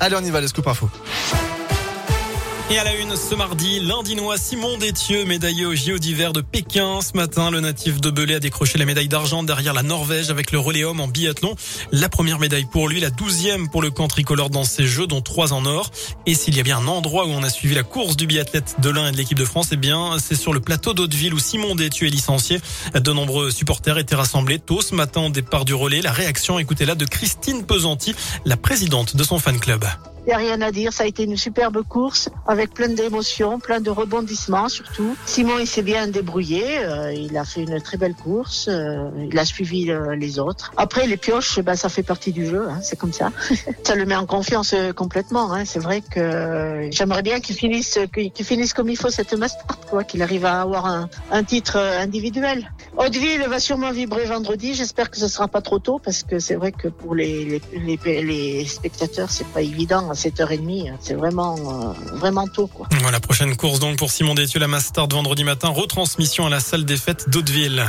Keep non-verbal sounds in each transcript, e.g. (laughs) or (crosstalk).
Allez, on y va, les scoop info. Et à la une ce mardi, l'Indinois Simon Détieux, médaillé au JO d'hiver de Pékin. Ce matin, le natif de Belay a décroché la médaille d'argent derrière la Norvège avec le relais homme en biathlon. La première médaille pour lui, la douzième pour le camp tricolore dans ces Jeux, dont trois en or. Et s'il y a bien un endroit où on a suivi la course du biathlète de l'Ain et de l'équipe de France, eh bien, c'est sur le plateau d'Hauteville où Simon Détieux est licencié. De nombreux supporters étaient rassemblés tôt ce matin au départ du relais. La réaction, écoutez-la, de Christine Pesanti, la présidente de son fan club. Il n'y a rien à dire, ça a été une superbe course avec plein d'émotions, plein de rebondissements surtout. Simon, il s'est bien débrouillé, euh, il a fait une très belle course, euh, il a suivi euh, les autres. Après, les pioches, ben, ça fait partie du jeu, hein, c'est comme ça. (laughs) ça le met en confiance complètement. Hein. C'est vrai que j'aimerais bien qu'il finisse, qu'il finisse comme il faut cette master, quoi, qu'il arrive à avoir un, titre individuel. Hauteville va sûrement vibrer vendredi, j'espère que ce sera pas trop tôt parce que c'est vrai que pour les, les, les, les spectateurs, c'est pas évident 7h30. C'est vraiment, euh, vraiment tôt, quoi. Voilà, prochaine course donc pour Simon Détieux, la Mastard vendredi matin. Retransmission à la salle des fêtes d'Hauteville.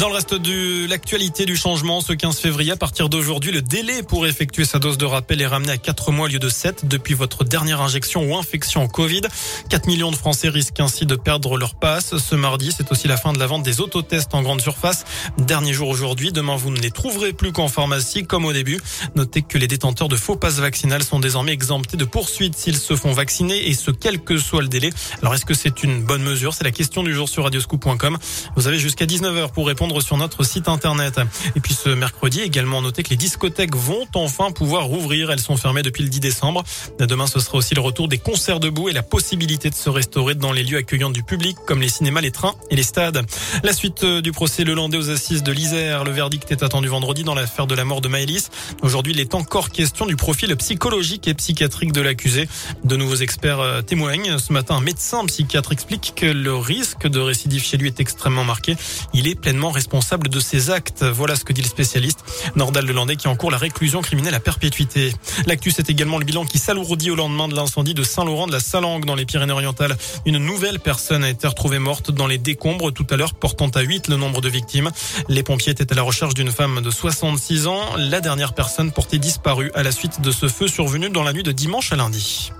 Dans le reste de l'actualité du changement, ce 15 février, à partir d'aujourd'hui, le délai pour effectuer sa dose de rappel est ramené à 4 mois au lieu de 7 depuis votre dernière injection ou infection Covid. 4 millions de Français risquent ainsi de perdre leur passe. Ce mardi, c'est aussi la fin de la vente des autotests en grande surface. Dernier jour aujourd'hui. Demain, vous ne les trouverez plus qu'en pharmacie, comme au début. Notez que les détenteurs de faux passes vaccinales sont désormais exemptés de poursuites s'ils se font vacciner et ce, quel que soit le délai. Alors, est-ce que c'est une bonne mesure? C'est la question du jour sur radioscoop.com. Vous avez jusqu'à 19h pour répondre sur notre site internet. Et puis ce mercredi, également noté que les discothèques vont enfin pouvoir rouvrir. Elles sont fermées depuis le 10 décembre. Demain, ce sera aussi le retour des concerts debout et la possibilité de se restaurer dans les lieux accueillants du public, comme les cinémas, les trains et les stades. La suite euh, du procès Le Landais aux assises de l'Isère. Le verdict est attendu vendredi dans l'affaire de la mort de Maëlys. Aujourd'hui, il est encore question du profil psychologique et psychiatrique de l'accusé. De nouveaux experts euh, témoignent. Ce matin, un médecin psychiatre explique que le risque de récidive chez lui est extrêmement marqué. Il est pleinement responsable de ses actes. Voilà ce que dit le spécialiste Nordal Lelandais qui encourt la réclusion criminelle à perpétuité. L'actu, c'est également le bilan qui s'alourdit au lendemain de l'incendie de Saint-Laurent de la Salangue dans les Pyrénées-Orientales. Une nouvelle personne a été retrouvée morte dans les décombres tout à l'heure, portant à 8 le nombre de victimes. Les pompiers étaient à la recherche d'une femme de 66 ans. La dernière personne portée disparue à la suite de ce feu survenu dans la nuit de dimanche à lundi.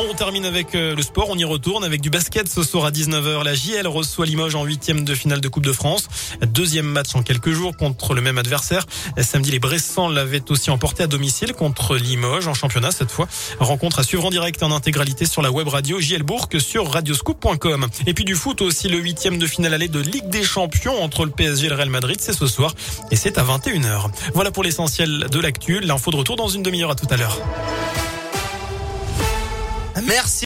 On termine avec euh, le sport, on y retourne avec du basket ce soir à 19h. La JL reçoit Limoges en huitième de finale de Coupe de France. Deuxième match en quelques jours contre le même adversaire. Samedi, les Bressans l'avaient aussi emporté à domicile contre Limoges en championnat cette fois. Rencontre à suivre en direct en intégralité sur la web radio JL Bourg sur radioscoop.com. Et puis du foot aussi, le huitième de finale aller de Ligue des Champions entre le PSG et le Real Madrid, c'est ce soir et c'est à 21h. Voilà pour l'essentiel de l'actu. L'info de retour dans une demi-heure à tout à l'heure. Merci.